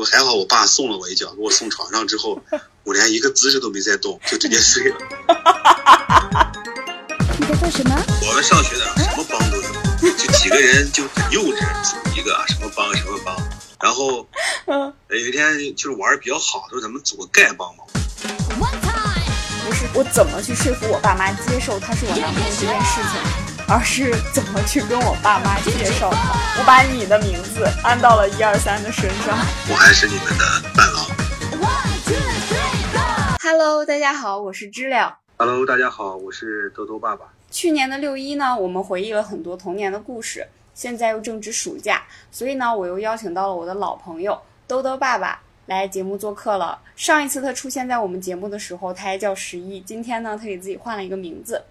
我还好，我爸送了我一脚，给我送床上之后，我连一个姿势都没再动，就直接睡了。你在做什么？我们上学的什么帮都有，就几个人就很幼稚，组一个什么帮什么帮。然后嗯，有一天就是玩的比较好，说咱们组个丐帮嘛。不是我怎么去说服我爸妈接受他是我男朋友这件事情，而是怎么去跟我爸妈介绍他。我把你的名字安到了一二三的身上。我还是你们的伴郎。Hello，大家好，我是知了。Hello，大家好，我是兜兜爸爸。去年的六一呢，我们回忆了很多童年的故事。现在又正值暑假，所以呢，我又邀请到了我的老朋友兜兜爸爸来节目做客了。上一次他出现在我们节目的时候，他还叫十一。今天呢，他给自己换了一个名字。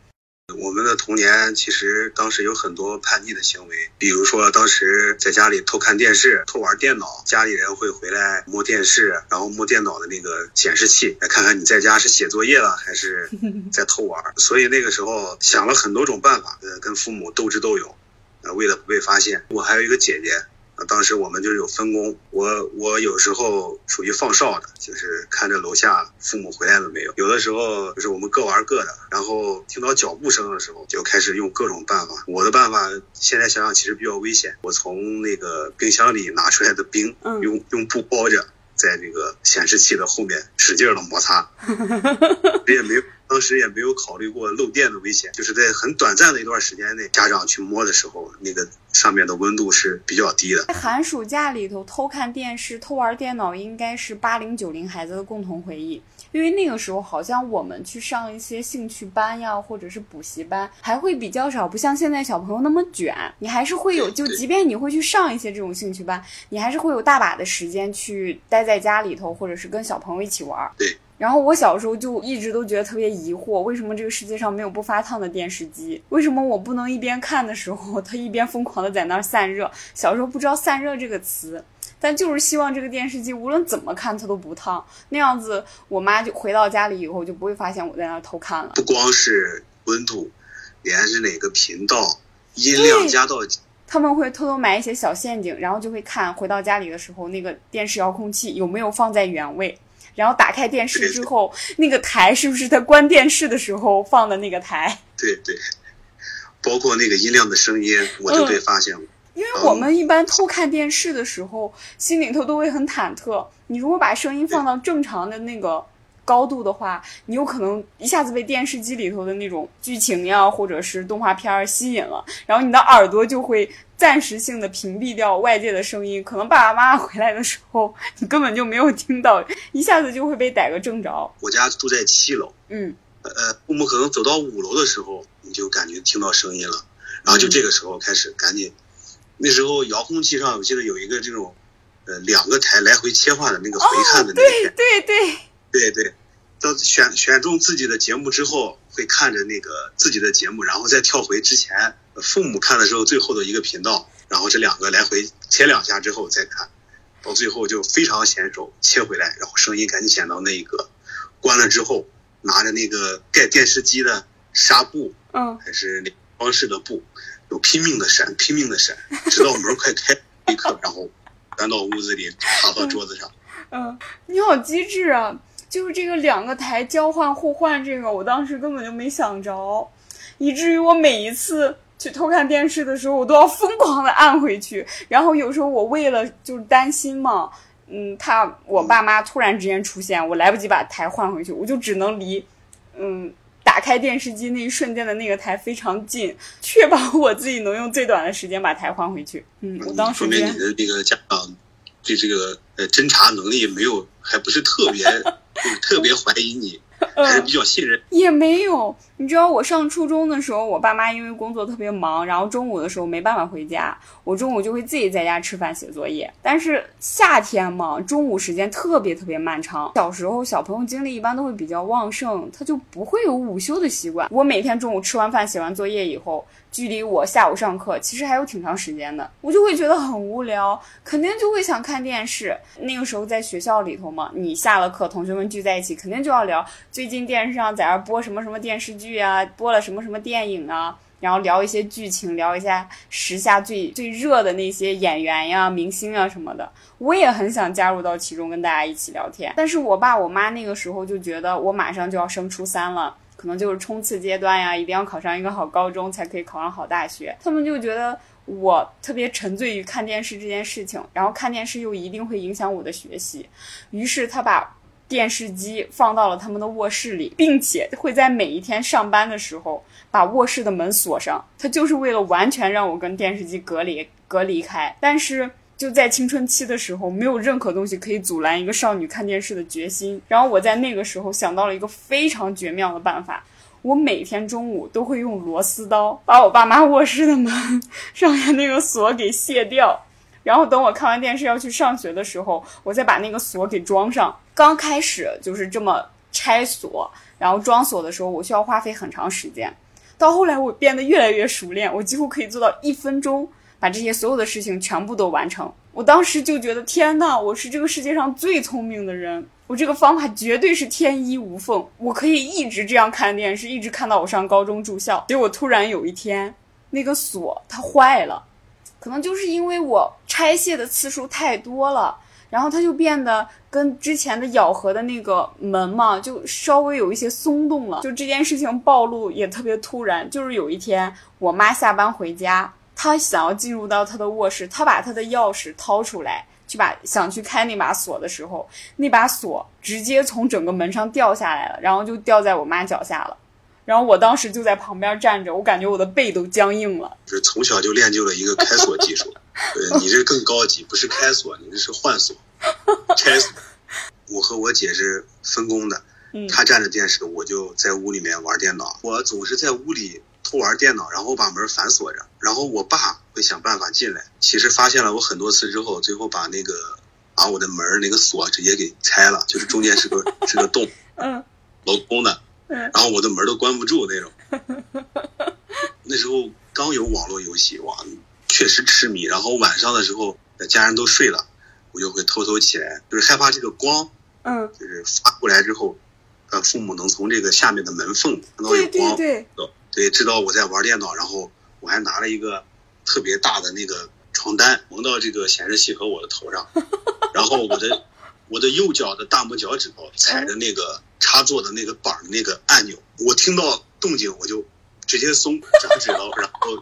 我们的童年其实当时有很多叛逆的行为，比如说当时在家里偷看电视、偷玩电脑，家里人会回来摸电视，然后摸电脑的那个显示器，来看看你在家是写作业了还是在偷玩。所以那个时候想了很多种办法，呃，跟父母斗智斗勇，呃，为了不被发现。我还有一个姐姐。当时我们就是有分工，我我有时候属于放哨的，就是看着楼下父母回来了没有。有的时候就是我们各玩各的，然后听到脚步声的时候，就开始用各种办法。我的办法现在想想其实比较危险，我从那个冰箱里拿出来的冰，嗯用用布包着，在这个显示器的后面使劲的摩擦，也没有。当时也没有考虑过漏电的危险，就是在很短暂的一段时间内，家长去摸的时候，那个上面的温度是比较低的。在寒暑假里头偷看电视、偷玩电脑，应该是八零九零孩子的共同回忆。因为那个时候，好像我们去上一些兴趣班呀，或者是补习班，还会比较少，不像现在小朋友那么卷。你还是会有，就即便你会去上一些这种兴趣班，你还是会有大把的时间去待在家里头，或者是跟小朋友一起玩。对。然后我小时候就一直都觉得特别疑惑，为什么这个世界上没有不发烫的电视机？为什么我不能一边看的时候，它一边疯狂的在那儿散热？小时候不知道“散热”这个词，但就是希望这个电视机无论怎么看它都不烫，那样子我妈就回到家里以后就不会发现我在那儿偷看了。不光是温度，连是哪个频道、音量加到。他们会偷偷埋一些小陷阱，然后就会看回到家里的时候，那个电视遥控器有没有放在原位。然后打开电视之后，那个台是不是他关电视的时候放的那个台？对对，包括那个音量的声音，我就被发现了。嗯、因为我们一般偷看电视的时候，心里头都会很忐忑。你如果把声音放到正常的那个高度的话，你有可能一下子被电视机里头的那种剧情呀，或者是动画片吸引了，然后你的耳朵就会。暂时性的屏蔽掉外界的声音，可能爸爸妈妈回来的时候，你根本就没有听到，一下子就会被逮个正着。我家住在七楼，嗯，呃，父母可能走到五楼的时候，你就感觉听到声音了，然后就这个时候开始赶紧，嗯、那时候遥控器上我记得有一个这种，呃，两个台来回切换的那个回看的那个，哦、对对对对对，到选选中自己的节目之后，会看着那个自己的节目，然后再跳回之前。父母看的时候，最后的一个频道，然后这两个来回切两下之后再看，到最后就非常娴熟，切回来，然后声音赶紧选到那一个，关了之后，拿着那个盖电视机的纱布，嗯，还是那装饰的布，就拼命的闪，拼命的闪，直到门快开一刻，然后搬到屋子里，爬到桌子上。嗯，你好机智啊！就是这个两个台交换互换，这个我当时根本就没想着，以至于我每一次。去偷看电视的时候，我都要疯狂的按回去。然后有时候我为了就是担心嘛，嗯，他我爸妈突然之间出现，我来不及把台换回去，我就只能离，嗯，打开电视机那一瞬间的那个台非常近，确保我自己能用最短的时间把台换回去。嗯，我当时说明你的这个家长对这个呃侦查能力没有，还不是特别 特别怀疑你。还是比较信任，也没有。你知道我上初中的时候，我爸妈因为工作特别忙，然后中午的时候没办法回家，我中午就会自己在家吃饭写作业。但是夏天嘛，中午时间特别特别漫长。小时候小朋友精力一般都会比较旺盛，他就不会有午休的习惯。我每天中午吃完饭写完作业以后，距离我下午上课其实还有挺长时间的，我就会觉得很无聊，肯定就会想看电视。那个时候在学校里头嘛，你下了课，同学们聚在一起，肯定就要聊最近电视上在那播什么什么电视剧剧啊，播了什么什么电影啊，然后聊一些剧情，聊一下时下最最热的那些演员呀、明星啊什么的。我也很想加入到其中，跟大家一起聊天。但是我爸我妈那个时候就觉得我马上就要升初三了，可能就是冲刺阶段呀，一定要考上一个好高中才可以考上好大学。他们就觉得我特别沉醉于看电视这件事情，然后看电视又一定会影响我的学习，于是他把。电视机放到了他们的卧室里，并且会在每一天上班的时候把卧室的门锁上。他就是为了完全让我跟电视机隔离隔离开。但是就在青春期的时候，没有任何东西可以阻拦一个少女看电视的决心。然后我在那个时候想到了一个非常绝妙的办法，我每天中午都会用螺丝刀把我爸妈卧室的门 上面那个锁给卸掉。然后等我看完电视要去上学的时候，我再把那个锁给装上。刚开始就是这么拆锁，然后装锁的时候，我需要花费很长时间。到后来我变得越来越熟练，我几乎可以做到一分钟把这些所有的事情全部都完成。我当时就觉得天呐，我是这个世界上最聪明的人，我这个方法绝对是天衣无缝，我可以一直这样看电视，一直看到我上高中住校。结果突然有一天，那个锁它坏了。可能就是因为我拆卸的次数太多了，然后它就变得跟之前的咬合的那个门嘛，就稍微有一些松动了。就这件事情暴露也特别突然，就是有一天我妈下班回家，她想要进入到她的卧室，她把她的钥匙掏出来去把想去开那把锁的时候，那把锁直接从整个门上掉下来了，然后就掉在我妈脚下了。然后我当时就在旁边站着，我感觉我的背都僵硬了。是从小就练就了一个开锁技术，呃，你这更高级，不是开锁，你这是换锁、拆锁。我和我姐是分工的，她站着电视，我就在屋里面玩电脑。我总是在屋里偷玩电脑，然后把门反锁着，然后我爸会想办法进来。其实发现了我很多次之后，最后把那个把我的门那个锁直接给拆了，就是中间是个是个洞，嗯，镂空的。然后我的门都关不住那种，那时候刚有网络游戏，哇，确实痴迷。然后晚上的时候，家人都睡了，我就会偷偷起来，就是害怕这个光，嗯，就是发过来之后，呃，父母能从这个下面的门缝看到有光，对对对，知道我在玩电脑。然后我还拿了一个特别大的那个床单蒙到这个显示器和我的头上，然后我的我的右脚的大拇脚趾头踩着那个。插座的那个板的那个按钮，我听到动静我就直接松 脚趾头，然后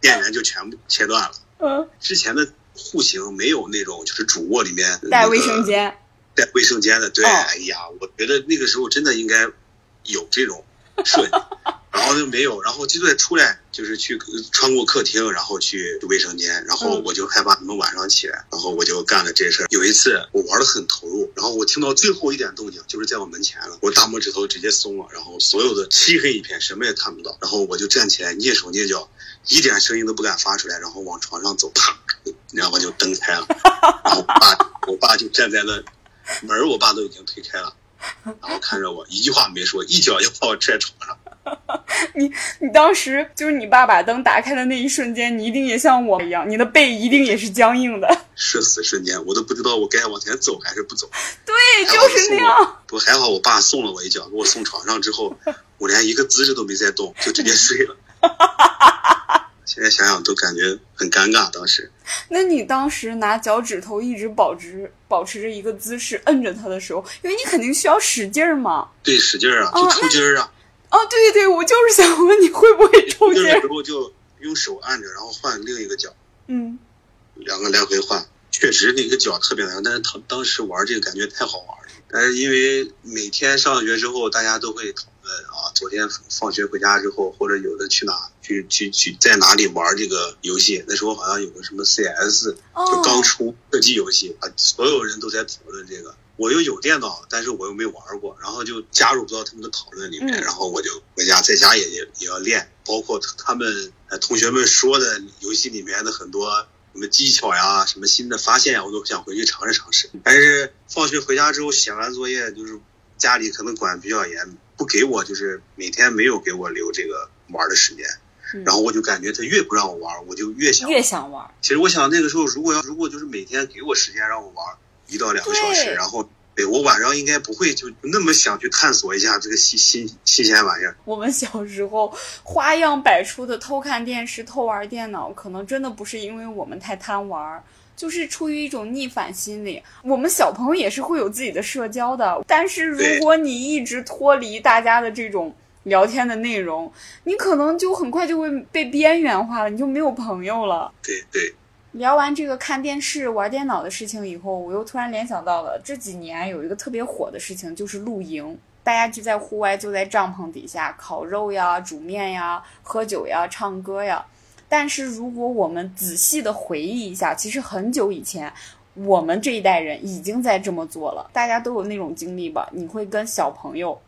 电源就全部切断了。嗯，之前的户型没有那种就是主卧里面带卫生间，带卫生间的。对，哎呀，我觉得那个时候真的应该有这种设计。然后就没有，然后就在出来，就是去穿过客厅，然后去卫生间，然后我就害怕他们晚上起来，然后我就干了这事儿。有一次我玩的很投入，然后我听到最后一点动静，就是在我门前了，我大拇指头直接松了，然后所有的漆黑一片，什么也看不到，然后我就站起来，蹑手蹑脚，一点声音都不敢发出来，然后往床上走，啪，然后就灯开了，然后爸，我爸就站在那门，我爸都已经推开了，然后看着我，一句话没说，一脚就把我踹床上。你你当时就是你爸把灯打开的那一瞬间，你一定也像我一样，你的背一定也是僵硬的。社死瞬间，我都不知道我该往前走还是不走。对，就是那样。不还好，我爸送了我一脚，给我送床上之后，我连一个姿势都没再动，就直接睡了。现在想想都感觉很尴尬，当时。那你当时拿脚趾头一直保持保持着一个姿势摁着它的时候，因为你肯定需要使劲儿嘛。对，使劲儿啊，就抽筋儿啊。哦，对对对，我就是想问你会不会抽筋？的时候就用手按着，然后换另一个脚。嗯，两个来回换，确实那个脚特别难，但是他当时玩这个感觉太好玩了。但是因为每天上学之后，大家都会讨论啊，昨天放学回家之后，或者有的去哪去去去在哪里玩这个游戏。那时候好像有个什么 CS，就刚出射击游戏啊，所有人都在讨论这个。我又有电脑，但是我又没玩过，然后就加入不到他们的讨论里面，然后我就回家在家也也也要练，包括他们同学们说的游戏里面的很多什么技巧呀、什么新的发现呀，我都想回去尝试尝试。但是放学回家之后写完作业，就是家里可能管比较严，不给我就是每天没有给我留这个玩的时间，然后我就感觉他越不让我玩，我就越想越想玩。其实我想那个时候如果要如果就是每天给我时间让我玩。一到两个小时，然后对我晚上应该不会就那么想去探索一下这个新新新鲜玩意儿。我们小时候花样百出的偷看电视、偷玩电脑，可能真的不是因为我们太贪玩，就是出于一种逆反心理。我们小朋友也是会有自己的社交的，但是如果你一直脱离大家的这种聊天的内容，你可能就很快就会被边缘化了，你就没有朋友了。对对。聊完这个看电视、玩电脑的事情以后，我又突然联想到了这几年有一个特别火的事情，就是露营。大家就在户外，就在帐篷底下烤肉呀、煮面呀、喝酒呀、唱歌呀。但是如果我们仔细的回忆一下，其实很久以前，我们这一代人已经在这么做了。大家都有那种经历吧？你会跟小朋友。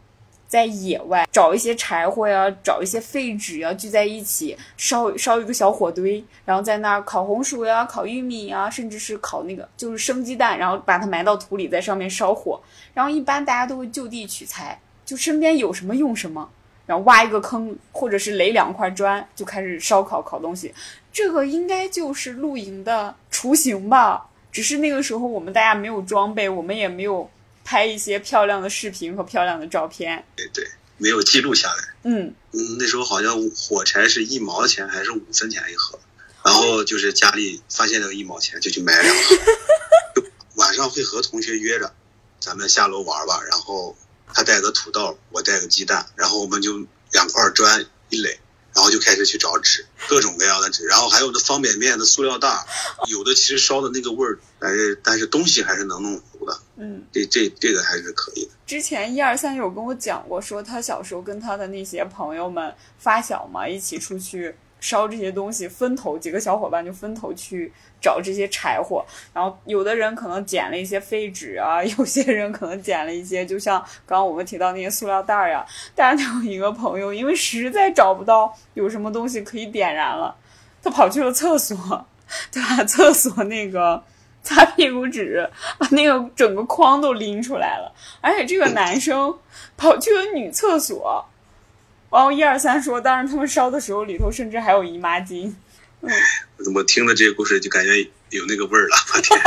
在野外找一些柴火呀，找一些废纸呀，聚在一起烧烧一个小火堆，然后在那儿烤红薯呀、烤玉米呀，甚至是烤那个就是生鸡蛋，然后把它埋到土里，在上面烧火。然后一般大家都会就地取材，就身边有什么用什么，然后挖一个坑，或者是垒两块砖，就开始烧烤烤东西。这个应该就是露营的雏形吧？只是那个时候我们大家没有装备，我们也没有。拍一些漂亮的视频和漂亮的照片，对对，没有记录下来。嗯嗯，那时候好像火柴是一毛钱还是五分钱一盒，然后就是家里发现了一毛钱就去买两盒。晚上会和同学约着，咱们下楼玩吧。然后他带个土豆，我带个鸡蛋，然后我们就两块砖一垒。然后就开始去找纸，各种各样的纸，然后还有那方便面的塑料袋，有的其实烧的那个味儿，但是但是东西还是能弄。嗯，这这这个还是可以的。之前一二三有跟我讲过，说他小时候跟他的那些朋友们发小嘛，一起出去。烧这些东西，分头几个小伙伴就分头去找这些柴火，然后有的人可能捡了一些废纸啊，有些人可能捡了一些，就像刚刚我们提到那些塑料袋儿呀。但是有一个朋友，因为实在找不到有什么东西可以点燃了，他跑去了厕所，对吧？厕所那个擦屁股纸把那个整个筐都拎出来了，而且这个男生跑去了女厕所。然后一二三说，当时他们烧的时候里头甚至还有姨妈巾。嗯，我怎么听了这个故事就感觉有那个味儿了，我天！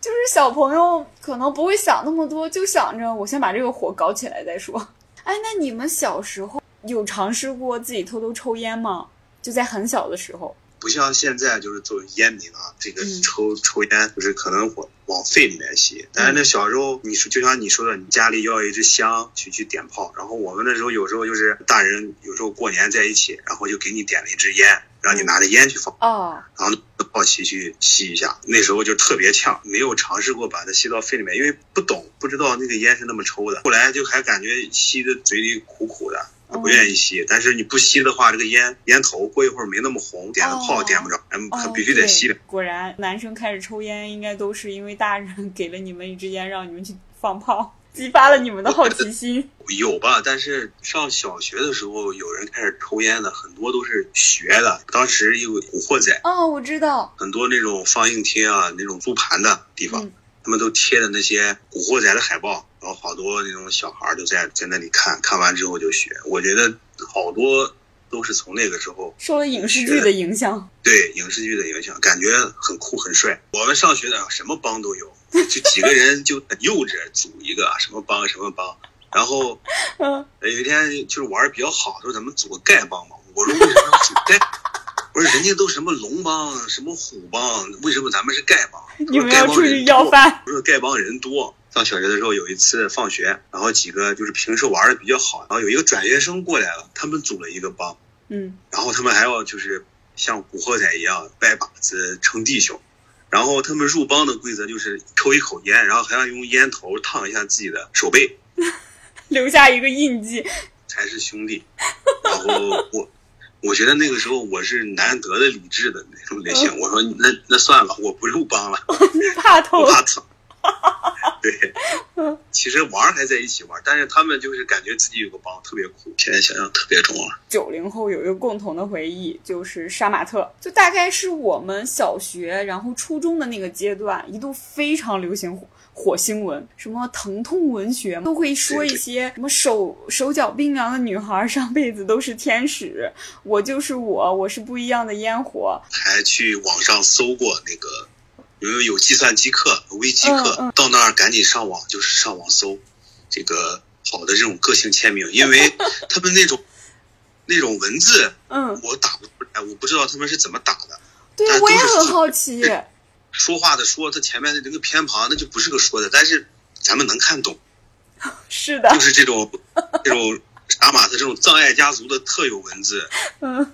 就是小朋友可能不会想那么多，就想着我先把这个火搞起来再说。哎，那你们小时候有尝试过自己偷偷抽烟吗？就在很小的时候。不像现在，就是作为烟民啊，这个抽抽烟就是可能往往肺里面吸。但是那小时候，你说就像你说的，你家里要一支香去去点炮。然后我们那时候有时候就是大人有时候过年在一起，然后就给你点了一支烟，让你拿着烟去放。哦。然后好奇去吸一下，那时候就特别呛，没有尝试过把它吸到肺里面，因为不懂，不知道那个烟是那么抽的。后来就还感觉吸的嘴里苦苦的。不愿意吸，但是你不吸的话，这个烟烟头过一会儿没那么红，点了炮点不着，嗯，必须得吸。果然，男生开始抽烟，应该都是因为大人给了你们一支烟，让你们去放炮，激发了你们的好奇心。有吧？但是上小学的时候，有人开始抽烟的，很多都是学的。当时有古惑仔，哦，我知道，很多那种放映厅啊，那种租盘的地方，他们都贴的那些古惑仔的海报。然后好多那种小孩就在在那里看看完之后就学，我觉得好多都是从那个时候受了影视剧的影响。对影视剧的影响，感觉很酷很帅。我们上学的什么帮都有，就几个人就很幼稚，组一个什么帮什么帮。然后有一天就是玩比较好，说咱们组个丐帮嘛。我说为什么要组丐？我说人家都什么龙帮什么虎帮，为什么咱们是丐帮？你们要出去要饭？不是丐帮人多。上小学的时候，有一次放学，然后几个就是平时玩的比较好，然后有一个转学生过来了，他们组了一个帮，嗯，然后他们还要就是像古惑仔一样拜把子称弟兄，然后他们入帮的规则就是抽一口烟，然后还要用烟头烫一下自己的手背，留下一个印记，才是兄弟。然后我我觉得那个时候我是难得的理智的那种类型，我说那那算了，我不入帮了，你怕痛，怕疼。对，其实玩还在一起玩，但是他们就是感觉自己有个帮特别酷，现在想想特别中二。九零后有一个共同的回忆，就是杀马特，就大概是我们小学然后初中的那个阶段，一度非常流行火火星文，什么疼痛文学都会说一些什么手手脚冰凉的女孩上辈子都是天使，我就是我，我是不一样的烟火，还去网上搜过那个。因为有计算机课、微机课，到那儿赶紧上网，就是上网搜这个好的这种个性签名，因为 他们那种那种文字嗯，我打不出来，我不知道他们是怎么打的。对我也很好奇。说话的说，他前面的这个偏旁那就不是个说的，但是咱们能看懂，是的就，是这种这种杀马特这种葬爱家族的特有文字，嗯，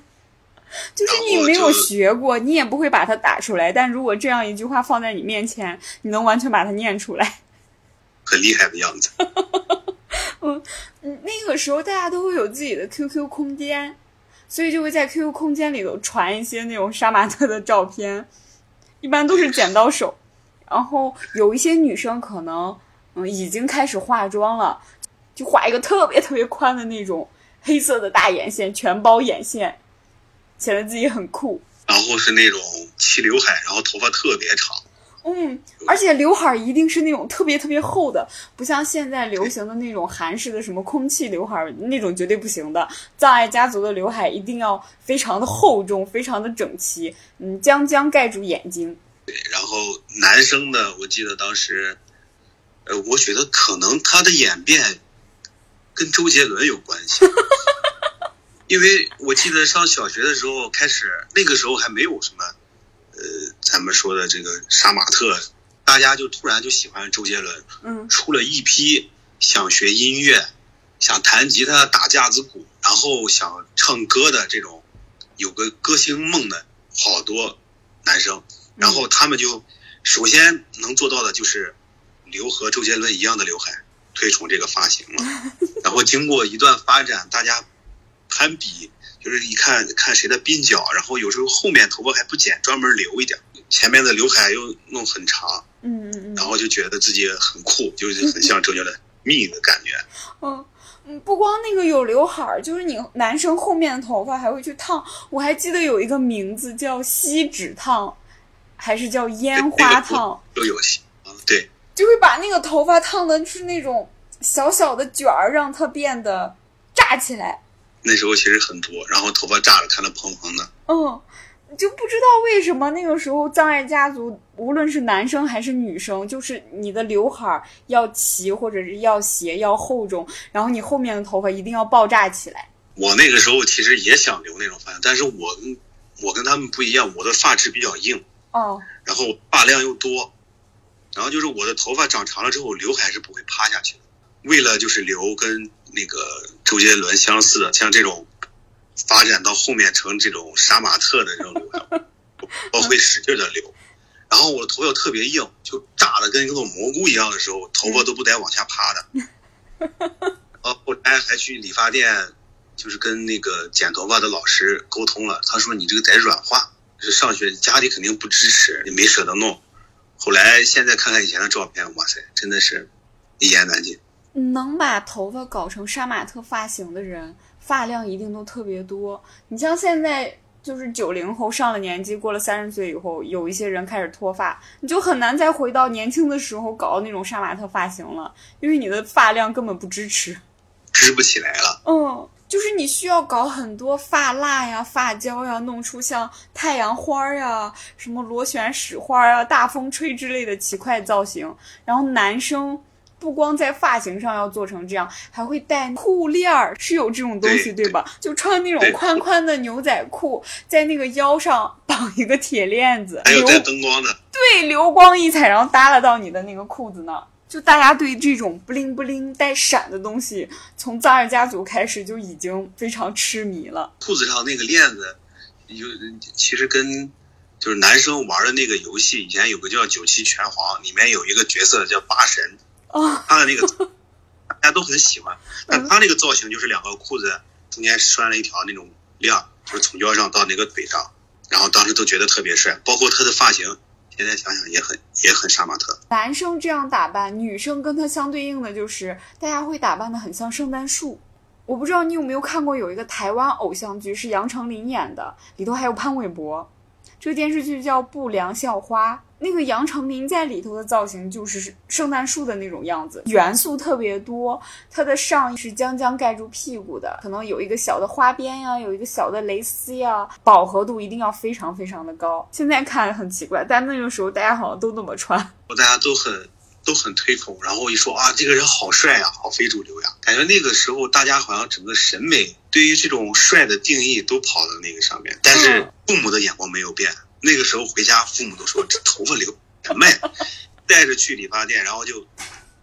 就是你没有学过，你也不会把它打出来。但如果这样一句话放在你面前，你能完全把它念出来。很厉害的样子。嗯，那个时候大家都会有自己的 QQ 空间，所以就会在 QQ 空间里头传一些那种杀马特的照片，一般都是剪刀手。然后有一些女生可能嗯已经开始化妆了，就画一个特别特别宽的那种黑色的大眼线，全包眼线，显得自己很酷。然后是那种齐刘海，然后头发特别长，嗯，而且刘海一定是那种特别特别厚的，不像现在流行的那种韩式的什么空气刘海，那种绝对不行的。葬爱家族的刘海一定要非常的厚重，非常的整齐，嗯，将将盖住眼睛。对然后男生的，我记得当时，呃，我觉得可能他的演变跟周杰伦有关系，因为我记得上小学的时候开始，那个时候还没有什么，呃，咱们说的这个杀马特，大家就突然就喜欢周杰伦，嗯出了一批想学音乐、想弹吉他、打架子鼓，然后想唱歌的这种有个歌星梦的好多男生，然后他们就首先能做到的就是留和周杰伦一样的刘海，推崇这个发型了。然后经过一段发展，大家攀比，就是一看看谁的鬓角，然后有时候后面头发还不剪，专门留一点，前面的刘海又弄很长，嗯嗯嗯然后就觉得自己很酷，就是很像周杰伦蜜的感觉。嗯 嗯，不光那个有刘海儿，就是你男生后面的头发还会去烫。我还记得有一个名字叫锡纸烫，还是叫烟花烫。都有戏啊，对，就会把那个头发烫的是那种小小的卷儿，让它变得炸起来。那时候其实很多，然后头发炸了，看着蓬蓬的。嗯，就不知道为什么那个时候葬爱家族，无论是男生还是女生，就是你的刘海儿要齐，或者是要斜，要厚重，然后你后面的头发一定要爆炸起来。我那个时候其实也想留那种发型，但是我跟我跟他们不一样，我的发质比较硬，哦，然后发量又多，然后就是我的头发长长了之后，刘海是不会趴下去的。为了就是留跟那个周杰伦相似的，像这种发展到后面成这种杀马特的这种刘海，我会使劲的留。然后我的头发又特别硬，就炸的跟一个蘑菇一样的时候，头发都不带往下趴的。呃，后来还去理发店，就是跟那个剪头发的老师沟通了，他说你这个得软化，就是上学家里肯定不支持，也没舍得弄。后来现在看看以前的照片，哇塞，真的是一言难尽。能把头发搞成杀马特发型的人，发量一定都特别多。你像现在就是九零后上了年纪，过了三十岁以后，有一些人开始脱发，你就很难再回到年轻的时候搞那种杀马特发型了，因为你的发量根本不支持。支不起来了，嗯，就是你需要搞很多发蜡呀、发胶呀，弄出像太阳花呀、什么螺旋石花啊、大风吹之类的奇怪造型。然后男生不光在发型上要做成这样，还会戴裤链儿，是有这种东西对对吧？就穿那种宽宽的牛仔裤，在那个腰上绑一个铁链子，留还有带灯光的，对，流光溢彩，然后耷拉到你的那个裤子那儿。就大家对这种不灵不灵带闪的东西，从扎尔家族开始就已经非常痴迷了。裤子上那个链子，有其实跟就是男生玩的那个游戏，以前有个叫九七拳皇，里面有一个角色叫八神，啊，他的那个 大家都很喜欢，但他那个造型就是两个裤子中间拴了一条那种链，就是从腰上到那个腿上，然后当时都觉得特别帅，包括他的发型，现在想想也很也很杀马特。男生这样打扮，女生跟他相对应的就是大家会打扮的很像圣诞树。我不知道你有没有看过有一个台湾偶像剧是杨丞琳演的，里头还有潘玮柏，这个电视剧叫《不良校花》。那个杨丞琳在里头的造型就是圣诞树的那种样子，元素特别多。它的上衣是将将盖住屁股的，可能有一个小的花边呀，有一个小的蕾丝呀，饱和度一定要非常非常的高。现在看很奇怪，但那个时候大家好像都那么穿，大家都很都很推崇。然后一说啊，这个人好帅呀，好非主流呀，感觉那个时候大家好像整个审美对于这种帅的定义都跑到那个上面，但是父母的眼光没有变。那个时候回家，父母都说这头发留什么呀？带着去理发店，然后就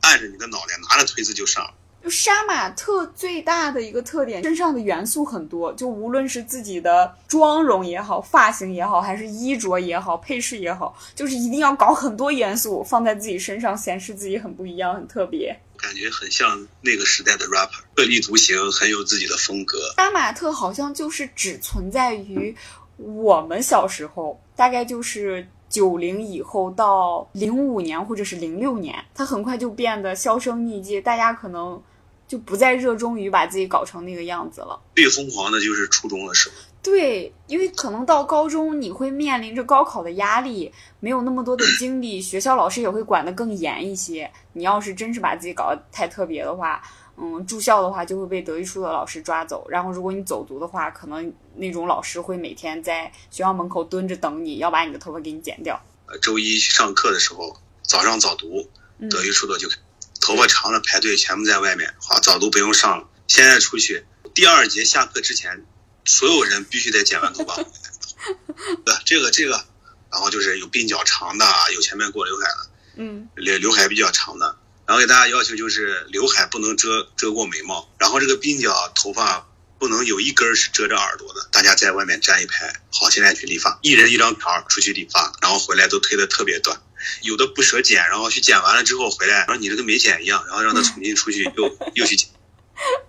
按着你的脑袋，拿着推子就上。就杀马特最大的一个特点，身上的元素很多，就无论是自己的妆容也好，发型也好，还是衣着也好，配饰也好，就是一定要搞很多元素放在自己身上，显示自己很不一样、很特别。感觉很像那个时代的 rapper，特立独行，很有自己的风格。杀马特好像就是只存在于。我们小时候大概就是九零以后到零五年或者是零六年，它很快就变得销声匿迹，大家可能就不再热衷于把自己搞成那个样子了。最疯狂的就是初中的时候。对，因为可能到高中你会面临着高考的压力，没有那么多的 精力，学校老师也会管得更严一些。你要是真是把自己搞得太特别的话。嗯，住校的话就会被德育处的老师抓走，然后如果你走读的话，可能那种老师会每天在学校门口蹲着等你，要把你的头发给你剪掉。呃，周一上课的时候，早上早读，德育处的就头发长的排队全部在外面，好，早读不用上了。现在出去，第二节下课之前，所有人必须得剪完头发。对，这个这个，然后就是有鬓角长的，有前面过刘海的，嗯，刘刘海比较长的。然后给大家要求就是刘海不能遮遮过眉毛，然后这个鬓角头发不能有一根是遮着耳朵的。大家在外面站一排，好，现在去理发，一人一张条出去理发，然后回来都推的特别短，有的不舍剪，然后去剪完了之后回来，然后你这个没剪一样，然后让他重新出去又又去剪。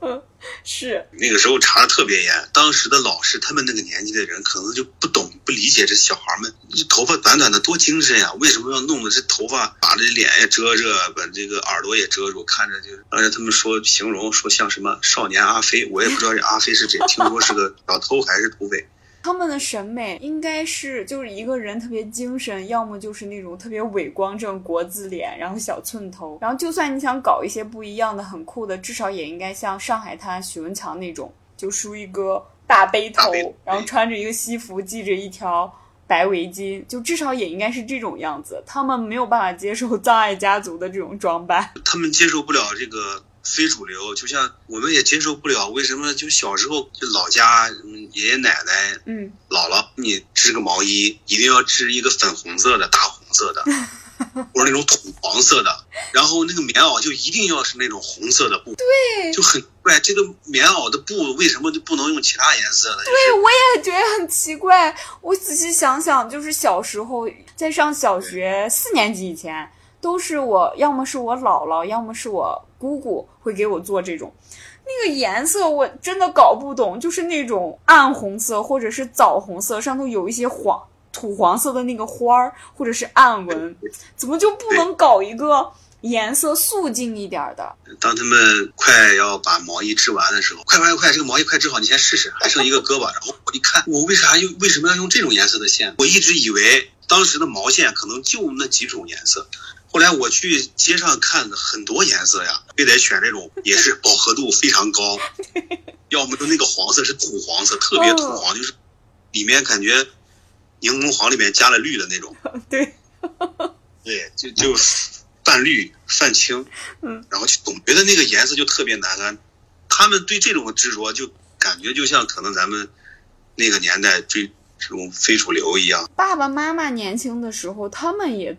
嗯 是那个时候查的特别严，当时的老师他们那个年纪的人可能就不懂不理解这小孩们，头发短短的多精神呀，为什么要弄的这头发把这脸也遮着，把这个耳朵也遮住，看着就而且他们说形容说像什么少年阿飞，我也不知道这阿飞是谁，听说是个小偷还是土匪。他们的审美应该是就是一个人特别精神，要么就是那种特别伟光正国字脸，然后小寸头，然后就算你想搞一些不一样的、很酷的，至少也应该像上海滩许文强那种，就梳一个大背头，然后穿着一个西服，系着一条白围巾，就至少也应该是这种样子。他们没有办法接受 葬爱家族的这种装扮，他们接受不了这个。非主流，就像我们也接受不了。为什么就小时候就老家爷爷奶奶、嗯，姥姥，你织个毛衣一定要织一个粉红色的、大红色的，或者那种土黄色的。然后那个棉袄就一定要是那种红色的布，对，就很怪。这个棉袄的布为什么就不能用其他颜色的？对，我也觉得很奇怪。我仔细想想，就是小时候在上小学四年级以前，都是我要么是我姥姥，要么是我。姑姑会给我做这种，那个颜色我真的搞不懂，就是那种暗红色或者是枣红色，上头有一些黄土黄色的那个花儿，或者是暗纹，怎么就不能搞一个颜色素净一点的？当他们快要把毛衣织完的时候，快快快，这个毛衣快织好，你先试试，还剩一个胳膊。然后我一看，我为啥用为什么要用这种颜色的线？我一直以为当时的毛线可能就那几种颜色。后来我去街上看很多颜色呀，非得选那种也是饱和度非常高，要么就那个黄色是土黄色，特别土黄，就是里面感觉柠檬黄里面加了绿的那种。对，对，就就泛绿泛青，嗯，然后就总觉得那个颜色就特别难看。他们对这种执着，就感觉就像可能咱们那个年代追这种非主流一样。爸爸妈妈年轻的时候，他们也。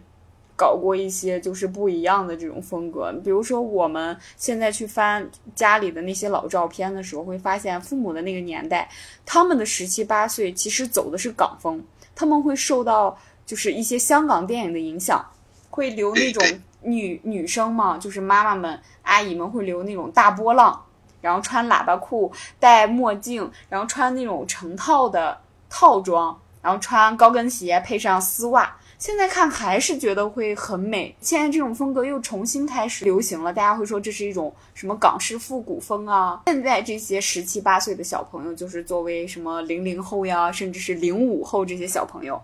搞过一些就是不一样的这种风格，比如说我们现在去翻家里的那些老照片的时候，会发现父母的那个年代，他们的十七八岁其实走的是港风，他们会受到就是一些香港电影的影响，会留那种女女生嘛，就是妈妈们阿姨们会留那种大波浪，然后穿喇叭裤，戴墨镜，然后穿那种成套的套装，然后穿高跟鞋配上丝袜。现在看还是觉得会很美。现在这种风格又重新开始流行了，大家会说这是一种什么港式复古风啊。现在这些十七八岁的小朋友，就是作为什么零零后呀，甚至是零五后这些小朋友，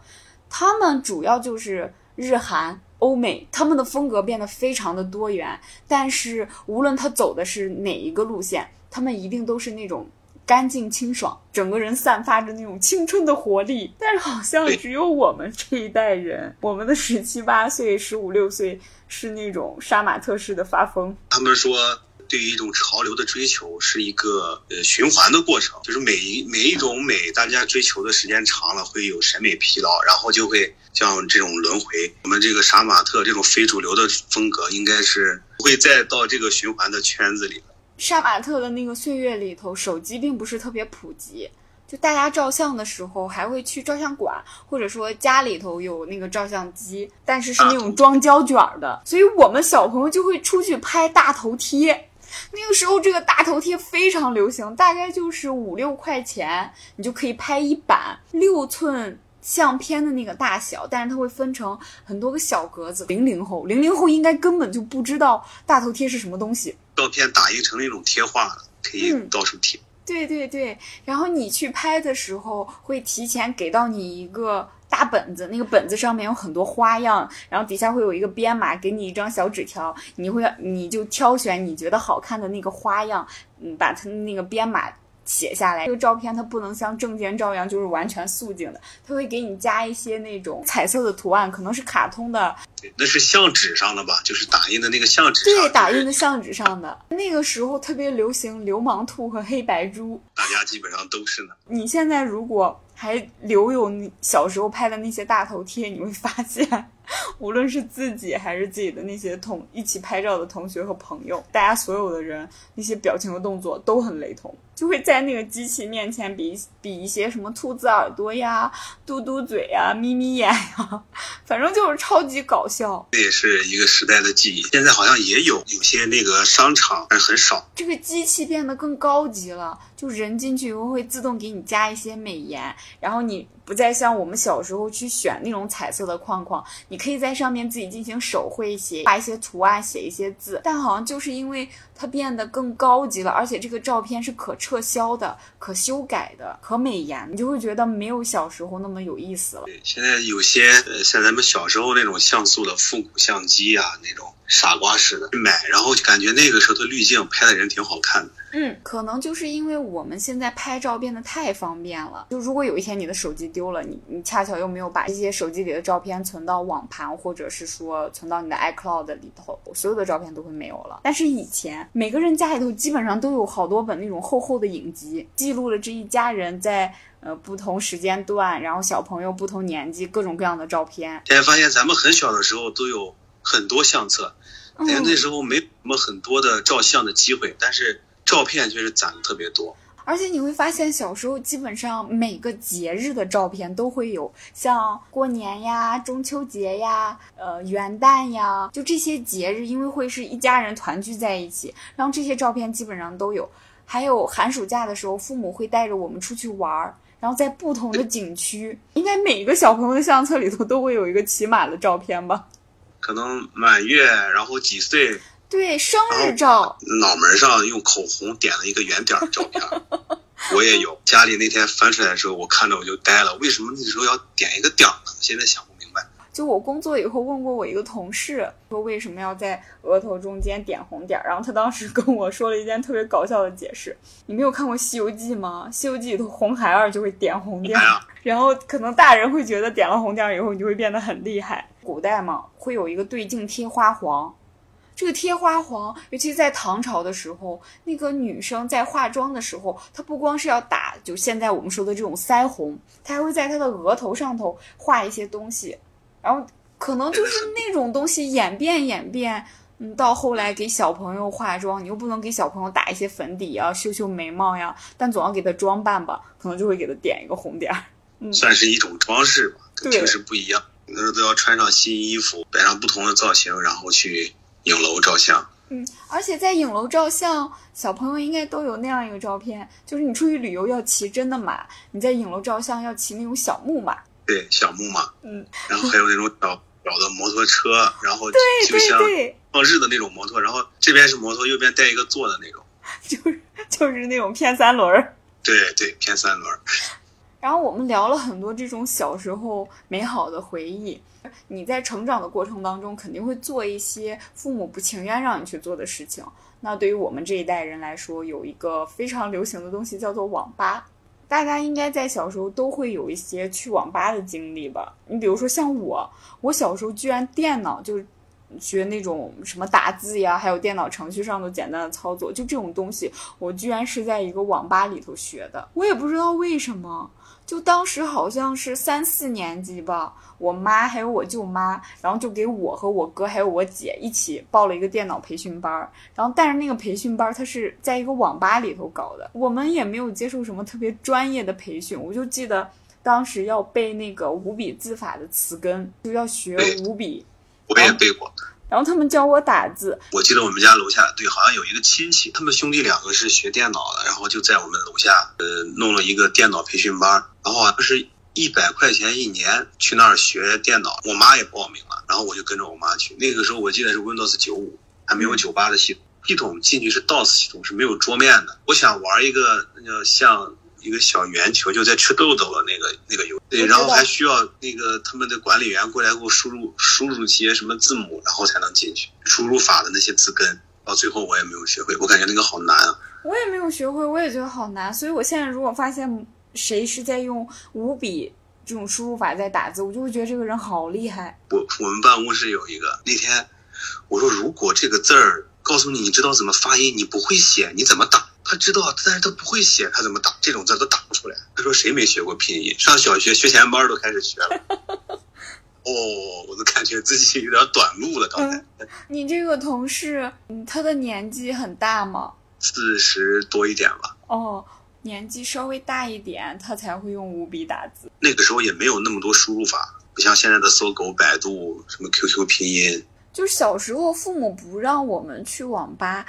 他们主要就是日韩、欧美，他们的风格变得非常的多元。但是无论他走的是哪一个路线，他们一定都是那种。干净清爽，整个人散发着那种青春的活力。但是好像只有我们这一代人，我们的十七八岁、十五六岁是那种杀马特式的发疯。他们说，对于一种潮流的追求是一个呃循环的过程，就是每一每一种美，大家追求的时间长了，会有审美疲劳，然后就会像这种轮回。我们这个杀马特这种非主流的风格，应该是不会再到这个循环的圈子里了。杀马特的那个岁月里头，手机并不是特别普及，就大家照相的时候还会去照相馆，或者说家里头有那个照相机，但是是那种装胶卷的，所以我们小朋友就会出去拍大头贴。那个时候这个大头贴非常流行，大概就是五六块钱，你就可以拍一版六寸。相片的那个大小，但是它会分成很多个小格子。零零后，零零后应该根本就不知道大头贴是什么东西。照片打印成那种贴画了，可以到处贴。对对对，然后你去拍的时候，会提前给到你一个大本子，那个本子上面有很多花样，然后底下会有一个编码，给你一张小纸条，你会你就挑选你觉得好看的那个花样，嗯，把它那个编码。写下来，这个照片它不能像证件照一样就是完全素净的，它会给你加一些那种彩色的图案，可能是卡通的。那是相纸上的吧？就是打印的那个相纸。对，打印的相纸上的。那个时候特别流行流氓兔和黑白猪，大家基本上都是呢。你现在如果还留有你小时候拍的那些大头贴，你会发现。无论是自己还是自己的那些同一起拍照的同学和朋友，大家所有的人那些表情和动作都很雷同，就会在那个机器面前比比一些什么兔子耳朵呀、嘟嘟嘴呀、眯眯眼呀，反正就是超级搞笑。这也是一个时代的记忆。现在好像也有有些那个商场，但是很少。这个机器变得更高级了，就人进去以后会自动给你加一些美颜，然后你。不再像我们小时候去选那种彩色的框框，你可以在上面自己进行手绘写，画一些图案，写一些字。但好像就是因为它变得更高级了，而且这个照片是可撤销的、可修改的、可美颜，你就会觉得没有小时候那么有意思了。现在有些像咱们小时候那种像素的复古相机啊，那种傻瓜似的买，然后感觉那个时候的滤镜拍的人挺好看的。嗯，可能就是因为我们现在拍照变得太方便了。就如果有一天你的手机丢了，你你恰巧又没有把这些手机里的照片存到网盘，或者是说存到你的 iCloud 里头，所有的照片都会没有了。但是以前每个人家里头基本上都有好多本那种厚厚的影集，记录了这一家人在呃不同时间段，然后小朋友不同年纪各种各样的照片。现在发现咱们很小的时候都有很多相册，那时候没什么很多的照相的机会，但是。照片确实攒的特别多，而且你会发现，小时候基本上每个节日的照片都会有，像过年呀、中秋节呀、呃元旦呀，就这些节日，因为会是一家人团聚在一起，然后这些照片基本上都有。还有寒暑假的时候，父母会带着我们出去玩儿，然后在不同的景区，应该每个小朋友的相册里头都会有一个骑马的照片吧？可能满月，然后几岁。对，生日照，脑门上用口红点了一个圆点的照片，我也有。家里那天翻出来的时候，我看着我就呆了，为什么那时候要点一个点呢？现在想不。就我工作以后问过我一个同事，说为什么要在额头中间点红点儿，然后他当时 跟我说了一件特别搞笑的解释。你没有看过《西游记》吗？《西游记》里头红孩儿就会点红点儿，然后可能大人会觉得点了红点儿以后你就会变得很厉害。古代嘛，会有一个对镜贴花黄。这个贴花黄，尤其在唐朝的时候，那个女生在化妆的时候，她不光是要打，就现在我们说的这种腮红，她还会在她的额头上头画一些东西，然后可能就是那种东西演变演变，嗯，到后来给小朋友化妆，你又不能给小朋友打一些粉底啊，修修眉毛呀，但总要给他装扮吧，可能就会给他点一个红点儿，嗯，算是一种装饰吧，跟平时不一样，那时候都要穿上新衣服，摆上不同的造型，然后去。影楼照相，嗯，而且在影楼照相，小朋友应该都有那样一个照片，就是你出去旅游要骑真的马，你在影楼照相要骑那种小木马，对，小木马，嗯，然后还有那种小小的摩托车，然后对就像放日的那种摩托，然后这边是摩托，右边带一个座的那种。就是就是那种偏三轮儿。对对，偏三轮儿。然后我们聊了很多这种小时候美好的回忆。你在成长的过程当中，肯定会做一些父母不情愿让你去做的事情。那对于我们这一代人来说，有一个非常流行的东西叫做网吧。大家应该在小时候都会有一些去网吧的经历吧？你比如说像我，我小时候居然电脑就是学那种什么打字呀，还有电脑程序上的简单的操作，就这种东西，我居然是在一个网吧里头学的。我也不知道为什么。就当时好像是三四年级吧，我妈还有我舅妈，然后就给我和我哥还有我姐一起报了一个电脑培训班儿。然后但是那个培训班它是在一个网吧里头搞的，我们也没有接受什么特别专业的培训。我就记得当时要背那个五笔字法的词根，就要学五笔，我也背过。然后他们教我打字。我记得我们家楼下对，好像有一个亲戚，他们兄弟两个是学电脑的，然后就在我们楼下呃弄了一个电脑培训班，然后好像是一百块钱一年去那儿学电脑。我妈也报名了，然后我就跟着我妈去。那个时候我记得是 Windows 九五，还没有九八的系统，系统进去是 DOS 系统，是没有桌面的。我想玩一个那个像。一个小圆球就在吃豆豆的那个那个游戏，对，然后还需要那个他们的管理员过来给我输入输入些什么字母，然后才能进去。输入法的那些字根，到最后我也没有学会，我感觉那个好难啊。我也没有学会，我也觉得好难。所以我现在如果发现谁是在用五笔这种输入法在打字，我就会觉得这个人好厉害。我我们办公室有一个，那天我说如果这个字儿告诉你你知道怎么发音，你不会写，你怎么打？他知道，但是他不会写，他怎么打这种字都打不出来。他说谁没学过拼音？上小学学前班都开始学了。哦，我都感觉自己有点短路了。刚才，你这个同事，嗯，他的年纪很大吗？四十多一点吧。哦，年纪稍微大一点，他才会用五笔打字。那个时候也没有那么多输入法，不像现在的搜狗、百度、什么 QQ 拼音。就是小时候父母不让我们去网吧。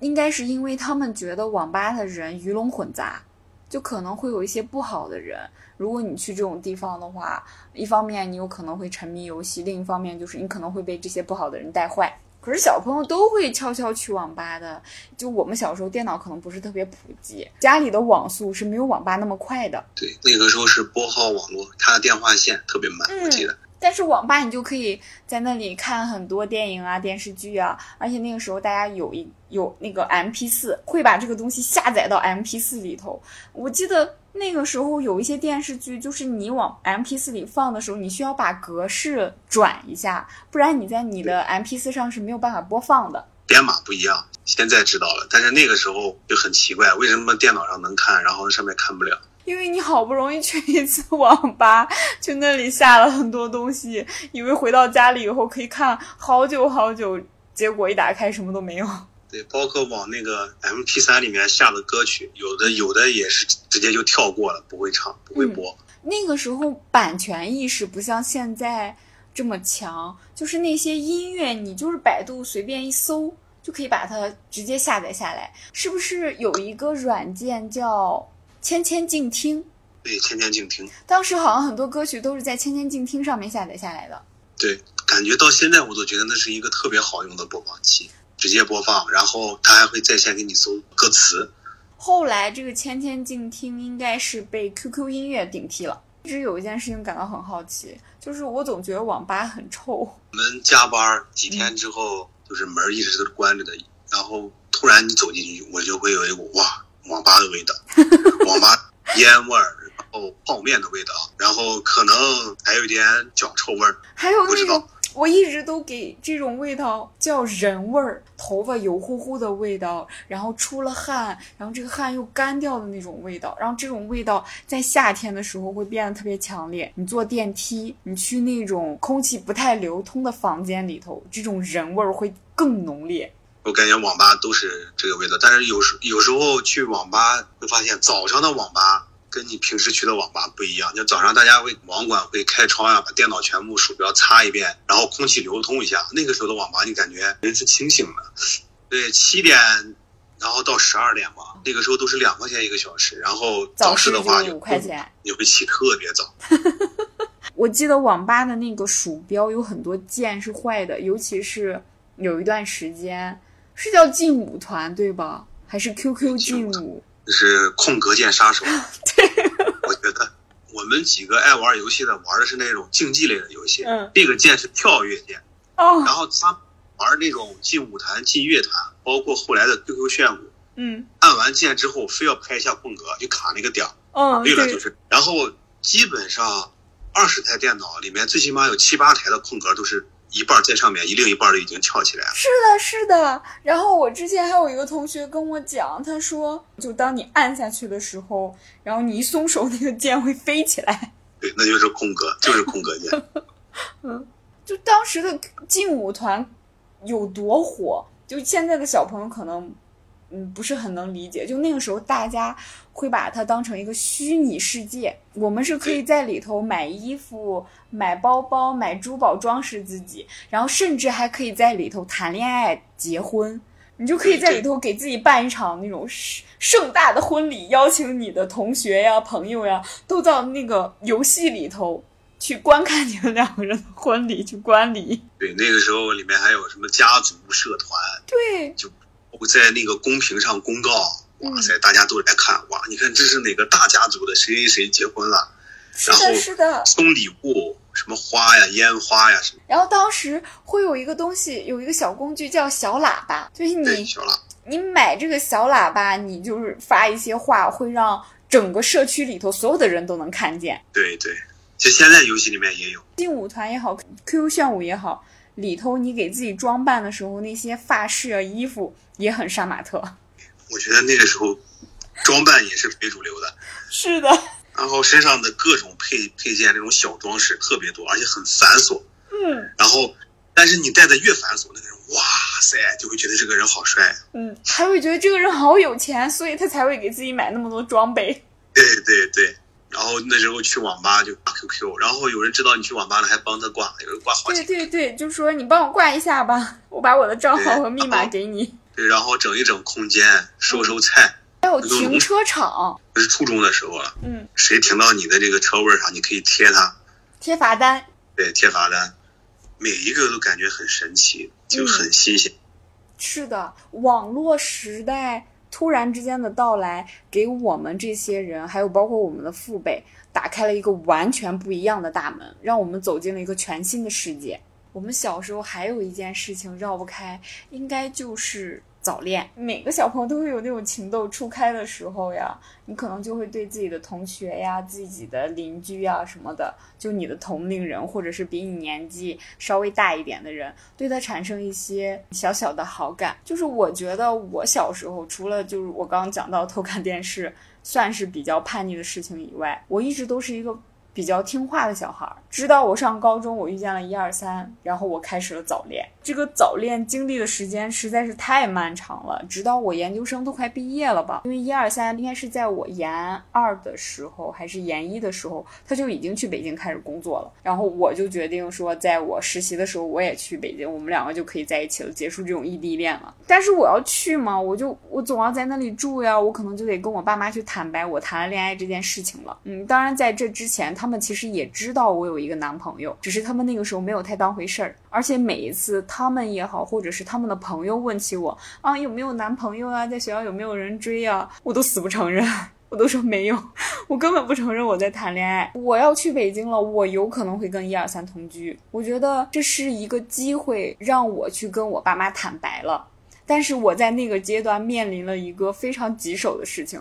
应该是因为他们觉得网吧的人鱼龙混杂，就可能会有一些不好的人。如果你去这种地方的话，一方面你有可能会沉迷游戏，另一方面就是你可能会被这些不好的人带坏。可是小朋友都会悄悄去网吧的。就我们小时候电脑可能不是特别普及，家里的网速是没有网吧那么快的。对，那个时候是拨号网络，它的电话线特别慢，我记得。但是网吧你就可以在那里看很多电影啊、电视剧啊，而且那个时候大家有一有那个 M P 四，会把这个东西下载到 M P 四里头。我记得那个时候有一些电视剧，就是你往 M P 四里放的时候，你需要把格式转一下，不然你在你的 M P 四上是没有办法播放的。编码不一样，现在知道了，但是那个时候就很奇怪，为什么电脑上能看，然后上面看不了？因为你好不容易去一次网吧，去那里下了很多东西，以为回到家里以后可以看好久好久，结果一打开什么都没有。对，包括往那个 M P 三里面下的歌曲，有的有的也是直接就跳过了，不会唱，不会播。那个时候版权意识不像现在这么强，就是那些音乐，你就是百度随便一搜就可以把它直接下载下来。是不是有一个软件叫？千千静听，对，千千静听。当时好像很多歌曲都是在千千静听上面下载下来的。对，感觉到现在我都觉得那是一个特别好用的播放器，直接播放，然后它还会在线给你搜歌词。后来这个千千静听应该是被 QQ 音乐顶替了。一直有一件事情感到很好奇，就是我总觉得网吧很臭。我们加班几天之后，就是门一直都是关着的，然后突然你走进去，我就会有一股哇。网吧的味道，网吧烟味儿，然后泡面的味道，然后可能还有一点脚臭味儿，还有那种我一直都给这种味道叫人味儿，头发油乎乎的味道，然后出了汗，然后这个汗又干掉的那种味道，然后这种味道在夏天的时候会变得特别强烈。你坐电梯，你去那种空气不太流通的房间里头，这种人味儿会更浓烈。我感觉网吧都是这个味道，但是有时有时候去网吧会发现，早上的网吧跟你平时去的网吧不一样。就早上大家会网管会开窗啊，把电脑全部鼠标擦一遍，然后空气流通一下。那个时候的网吧，你感觉人是清醒的。对，七点然后到十二点嘛，那个时候都是两块钱一个小时，然后早市的话就五块钱，你会起特别早。我记得网吧的那个鼠标有很多键是坏的，尤其是有一段时间是叫劲舞团对吧？还是 QQ 劲舞？就是空格键杀手。对，我觉得我们几个爱玩游戏的玩的是那种竞技类的游戏，嗯，这个键是跳跃键。哦，然后他玩那种劲舞团、劲乐团，包括后来的 QQ 炫舞，嗯按完键之后非要拍一下空格，就卡那个点儿。嗯，对了，就是，然后基本上二十台电脑里面，最起码有七八台的空格都是一半在上面，一另一半都已经翘起来了。是的，是的。然后我之前还有一个同学跟我讲，他说，就当你按下去的时候，然后你一松手，那个键会飞起来。对，那就是空格，就是空格键。嗯就当时的劲舞团有多火，就现在的小朋友可能嗯不是很能理解。就那个时候，大家会把它当成一个虚拟世界，我们是可以在里头买衣服、买包包、买珠宝装饰自己，然后甚至还可以在里头谈恋爱、结婚。你就可以在里头给自己办一场那种盛盛大的婚礼，邀请你的同学呀、朋友呀，都到那个游戏里头去观看你们两个人的婚礼，去观礼。对，那个时候里面还有什么家族社团，对，我在那个公屏上公告，哇塞，大家都来看，哇，你看这是哪个大家族的谁谁谁结婚了，然后，是的。送礼物，什么花呀、烟花呀什么。然后当时会有一个东西，有一个小工具叫小喇叭，就是，你小了，你买这个小喇叭，你就是发一些话，会让整个社区里头所有的人都能看见。对对，就现在游戏里面也有。劲舞团也好，QQ 炫舞也好，里头你给自己装扮的时候，那些发饰啊、衣服也很杀马特。我觉得那个时候装扮也是非主流的，是的，然后身上的各种配配件，那种小装饰特别多，而且很繁琐。嗯然后，但是你戴的越繁琐，那个人哇塞，就会觉得这个人好帅。嗯，还会觉得这个人好有钱，所以他才会给自己买那么多装备。对对对。然后那时候去网吧就挂 QQ，然后有人知道你去网吧了，还帮他挂，有人挂好对几对。对对，就说你帮我挂一下吧，我把我的账号和密码给你。对，然后整一整空间，收收菜。还有停车场，那是初中的时候了，嗯，谁停到你的这个车位上，你可以贴他，贴罚单。对，贴罚单，每一个都感觉很神奇，就很新鲜。是的，网络时代突然之间的到来，给我们这些人，还有包括我们的父辈，打开了一个完全不一样的大门，让我们走进了一个全新的世界。我们小时候还有一件事情绕不开，应该就是早恋。每个小朋友都会有那种情窦初开的时候呀，你可能就会对自己的同学呀、自己的邻居呀什么的，就你的同龄人，或者是比你年纪稍微大一点的人，对他产生一些小小的好感。就是我觉得我小时候，除了就是我刚刚讲到偷看电视，算是比较叛逆的事情以外，我一直都是一个。比较听话的小孩儿，直到我上高中，我遇见了一二三，然后我开始了早恋。这个早恋经历的时间实在是太漫长了，直到我研究生都快毕业了吧。因为一二三应该是在我研二的时候，还是研一的时候，他就已经去北京开始工作了。然后我就决定说，在我实习的时候，我也去北京，我们两个就可以在一起了，结束这种异地恋了。但是我要去嘛，我就我总要在那里住呀，我可能就得跟我爸妈去坦白我谈了恋爱这件事情了。嗯，当然在这之前，他们其实也知道我有一个男朋友，只是他们那个时候没有太当回事儿。而且每一次他们也好，或者是他们的朋友问起我啊有没有男朋友啊，在学校有没有人追啊，我都死不承认。我都说没有，我根本不承认我在谈恋爱。我要去北京了，我有可能会跟一二三同居。我觉得这是一个机会，让我去跟我爸妈坦白了。但是我在那个阶段面临了一个非常棘手的事情，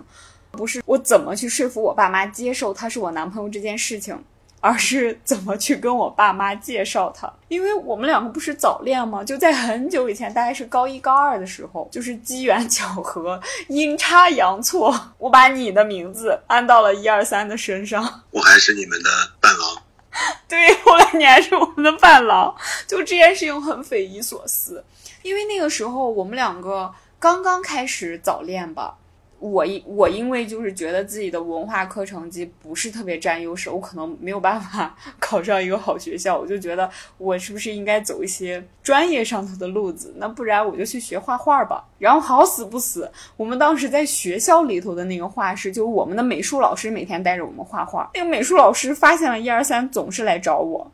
不是我怎么去说服我爸妈接受他是我男朋友这件事情，而是怎么去跟我爸妈介绍他。因为我们两个不是早恋吗？就在很久以前，大概是高一高二的时候，就是机缘巧合、阴差阳错，我把你的名字安到了一二三的身上。我还是你们的伴郎。对，后来你还是我们的伴郎，就这件事情很匪夷所思。因为那个时候我们两个刚刚开始早恋吧，我因我因为就是觉得自己的文化课成绩不是特别占优势，我可能没有办法 考上一个好学校，我就觉得我是不是应该走一些专业上头的路子？那不然我就去学画画吧。然后好死不死，我们当时在学校里头的那个画室，就是我们的美术老师每天带着我们画画。那个美术老师发现了一二三，总是来找我。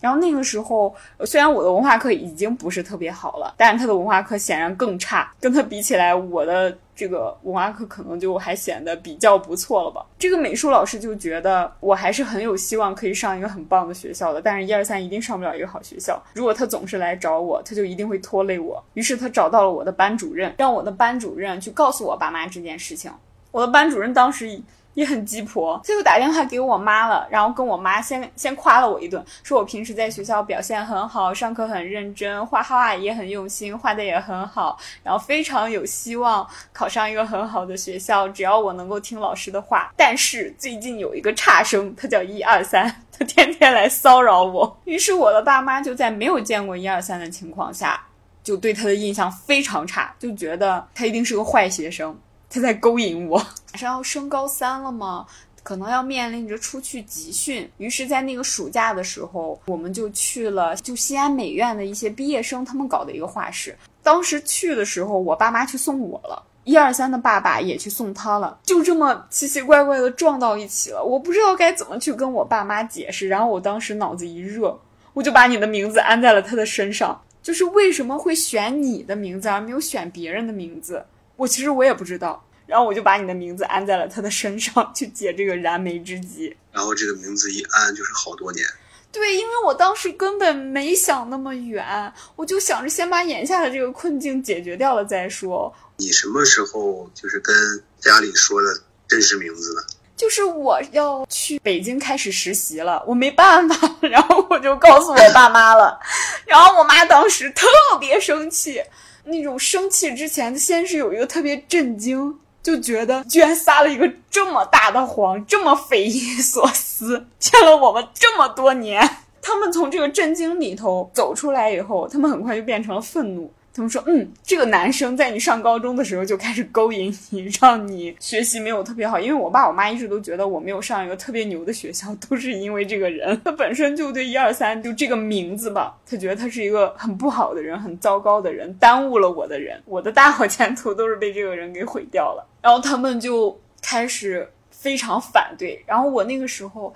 然后那个时候，虽然我的文化课已经不是特别好了，但是他的文化课显然更差。跟他比起来，我的这个文化课可能就还显得比较不错了吧。这个美术老师就觉得我还是很有希望可以上一个很棒的学校的，但是一二三一定上不了一个好学校。如果他总是来找我，他就一定会拖累我。于是他找到了我的班主任，让我的班主任去告诉我爸妈这件事情。我的班主任当时。也很鸡婆，他就打电话给我妈了，然后跟我妈先先夸了我一顿，说我平时在学校表现很好，上课很认真，画画也很用心，画的也很好，然后非常有希望考上一个很好的学校，只要我能够听老师的话。但是最近有一个差生，他叫一二三，他天天来骚扰我。于是我的爸妈就在没有见过一二三的情况下，就对他的印象非常差，就觉得他一定是个坏学生。他在勾引我，马上要升高三了嘛，可能要面临着出去集训。于是，在那个暑假的时候，我们就去了就西安美院的一些毕业生他们搞的一个画室。当时去的时候，我爸妈去送我了，一二三的爸爸也去送他了，就这么奇奇怪怪的撞到一起了。我不知道该怎么去跟我爸妈解释。然后我当时脑子一热，我就把你的名字安在了他的身上。就是为什么会选你的名字而没有选别人的名字？我其实我也不知道，然后我就把你的名字安在了他的身上，去解这个燃眉之急。然后这个名字一安就是好多年。对，因为我当时根本没想那么远，我就想着先把眼下的这个困境解决掉了再说。你什么时候就是跟家里说的真实名字呢？就是我要去北京开始实习了，我没办法，然后我就告诉我爸妈了，然后我妈当时特别生气。那种生气之前，先是有一个特别震惊，就觉得居然撒了一个这么大的谎，这么匪夷所思，骗了我们这么多年。他们从这个震惊里头走出来以后，他们很快就变成了愤怒。他们说：“嗯，这个男生在你上高中的时候就开始勾引你，让你学习没有特别好。因为我爸我妈一直都觉得我没有上一个特别牛的学校，都是因为这个人。他本身就对一二三就这个名字吧，他觉得他是一个很不好的人，很糟糕的人，耽误了我的人，我的大好前途都是被这个人给毁掉了。然后他们就开始。”非常反对，然后我那个时候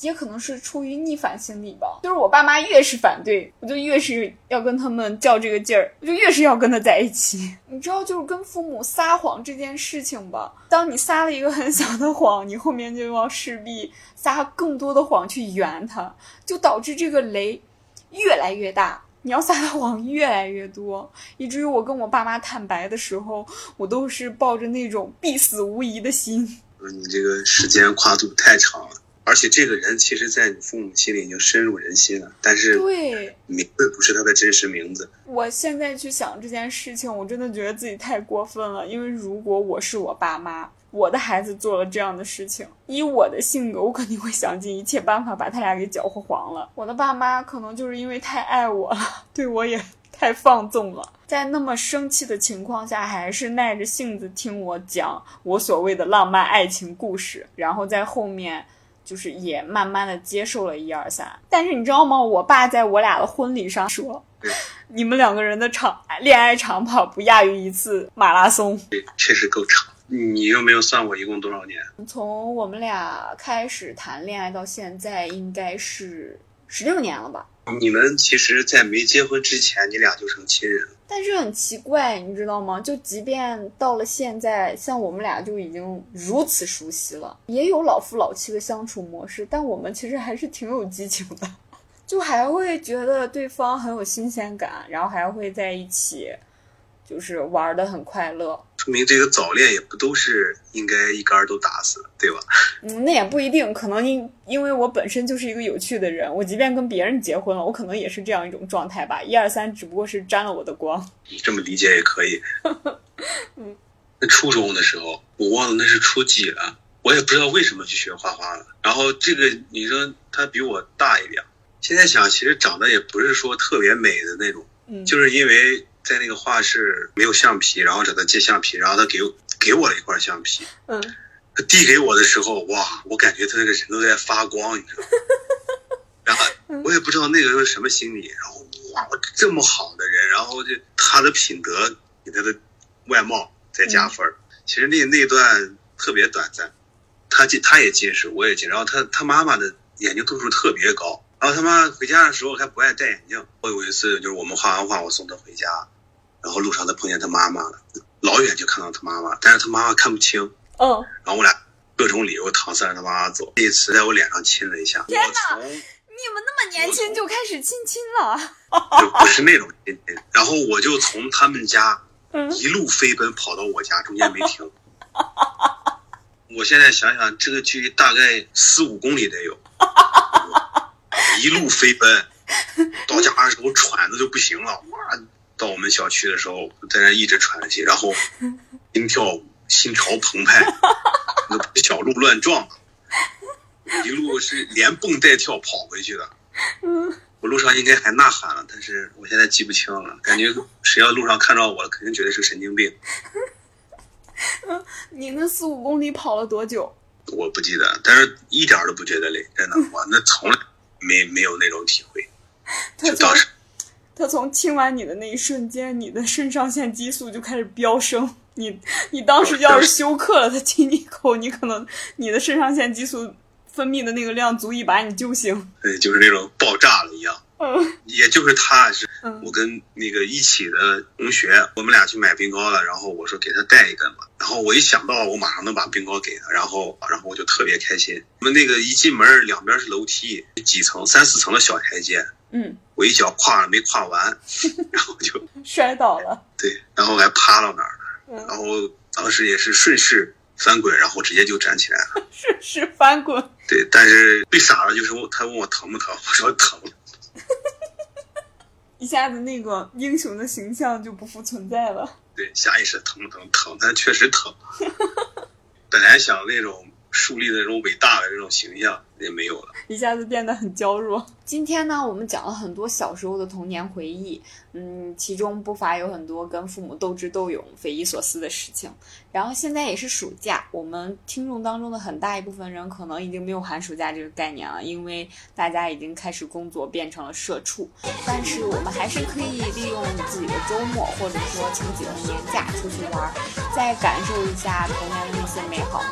也可能是出于逆反心理吧，就是我爸妈越是反对，我就越是要跟他们较这个劲儿，我就越是要跟他在一起。你知道，就是跟父母撒谎这件事情吧，当你撒了一个很小的谎，你后面就要势必撒更多的谎去圆它，就导致这个雷越来越大，你要撒的谎越来越多，以至于我跟我爸妈坦白的时候，我都是抱着那种必死无疑的心。你这个时间跨度太长了，而且这个人其实，在你父母心里已经深入人心了。但是，对，名字不是他的真实名字。我现在去想这件事情，我真的觉得自己太过分了。因为如果我是我爸妈，我的孩子做了这样的事情，以我的性格，我肯定会想尽一切办法把他俩给搅和黄了。我的爸妈可能就是因为太爱我了，对我也。太放纵了，在那么生气的情况下，还是耐着性子听我讲我所谓的浪漫爱情故事，然后在后面就是也慢慢的接受了一二三。但是你知道吗？我爸在我俩的婚礼上说，你们两个人的长恋爱长跑不亚于一次马拉松。对，确实够长。你又没有算我一共多少年？从我们俩开始谈恋爱到现在，应该是十六年了吧。你们其实，在没结婚之前，你俩就成亲人了。但是很奇怪，你知道吗？就即便到了现在，像我们俩就已经如此熟悉了，也有老夫老妻的相处模式，但我们其实还是挺有激情的，就还会觉得对方很有新鲜感，然后还会在一起。就是玩的很快乐，说明这个早恋也不都是应该一竿都打死，对吧？嗯，那也不一定，可能因因为我本身就是一个有趣的人，我即便跟别人结婚了，我可能也是这样一种状态吧。一二三，只不过是沾了我的光，你这么理解也可以。嗯，那初中的时候，我忘了那是初几了，我也不知道为什么去学画画了。然后这个女生她比我大一点，现在想其实长得也不是说特别美的那种，嗯，就是因为。在那个画室没有橡皮，然后找他借橡皮，然后他给给我了一块橡皮。嗯，他递给我的时候，哇，我感觉他那个人都在发光，你知道吗？然后我也不知道那个时候什么心理，然后哇，这么好的人，然后就他的品德给他的外貌再加分儿。其实那那段特别短暂，他近他也近视，我也近，然后他他妈妈的眼睛度数特别高，然后他妈回家的时候还不爱戴眼镜。我有一次就是我们画完画，我送他回家，然后路上他碰见他妈妈了，老远就看到他妈妈，但是他妈妈看不清。嗯，然后我俩各种理由搪塞着他妈妈走。那次在我脸上亲了一下，天哪我从你们那么年轻就开始亲亲了？就不是那种亲亲，然后我就从他们家嗯一路飞奔跑到我家，中间没停。我现在想想，这个距离大概四五公里得有，一路飞奔，到家的时候喘的就不行了，哇！到我们小区的时候，在那一直喘气，然后心跳心潮澎湃，那小鹿乱撞，一路是连蹦带跳跑回去的。我路上应该还呐喊了，但是我现在记不清了，感觉谁要路上看到我了，肯定觉得是神经病。你那四五公里跑了多久？我不记得，但是一点儿都不觉得累，真的，我那从来没没有那种体会。他当时他从亲完你的那一瞬间，你的肾上腺激素就开始飙升。你你当时要是休克了，他亲你一口，你可能你的肾上腺激素分泌的那个量足以把你救醒。对，就是那种爆炸了一样。嗯也就是他是嗯我跟那个一起的同学，我们俩去买冰糕了，然后我说给他带一根吧，然后我一想到我马上能把冰糕给他，然后然后我就特别开心。我们那个一进门两边是楼梯，几层三四层的小台阶，嗯，我一脚跨了没跨完，然后就摔倒了。对，然后还趴到那儿了，嗯然后当时也是顺势翻滚，然后直接就站起来了。顺势翻滚。对，但是最傻的就是我，他问我疼不疼，我说疼。一下子那个英雄的形象就不复存在了。对，下意识疼不疼？疼，但确实疼。本来想那种树立的那种伟大的这种形象也没有了。一下子变得很娇弱。今天呢，我们讲了很多小时候的童年回忆，嗯，其中不乏有很多跟父母斗智斗勇、匪夷所思的事情。然后现在也是暑假，我们听众当中的很大一部分人可能已经没有寒暑假这个概念了，因为大家已经开始工作，变成了社畜。但是我们还是可以利用自己的周末，或者说请几个年假出去玩儿，再感受一下童年的那些美好。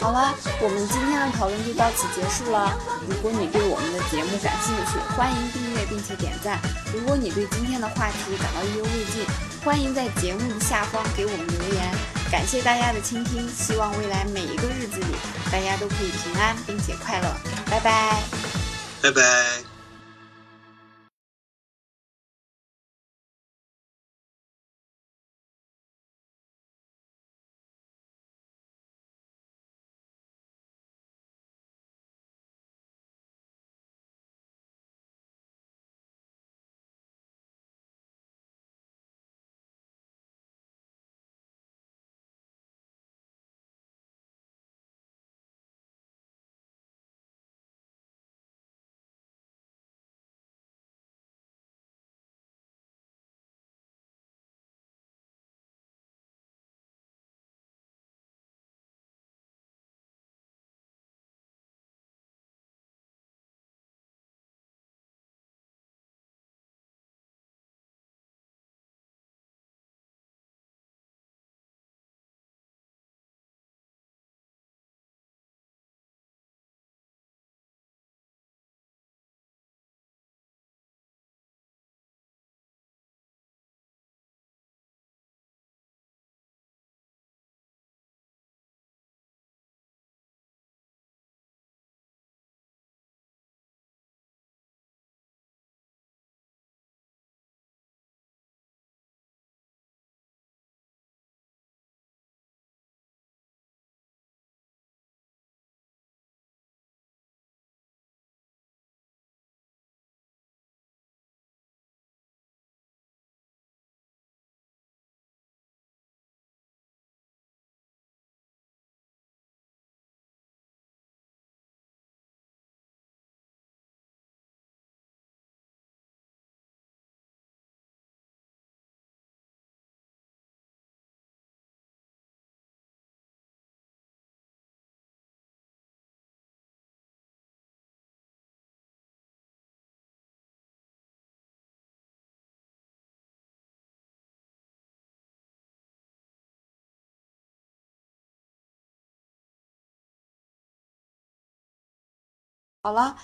好了，我们今天的讨论就到此结束了。如果你对我们的节目感兴趣，欢迎订阅并且点赞。如果你对今天的话题感到意犹未尽，欢迎在节目下方给我们留言。感谢大家的倾听，希望未来每一个日子里，大家都可以平安并且快乐。拜拜。拜拜。好了，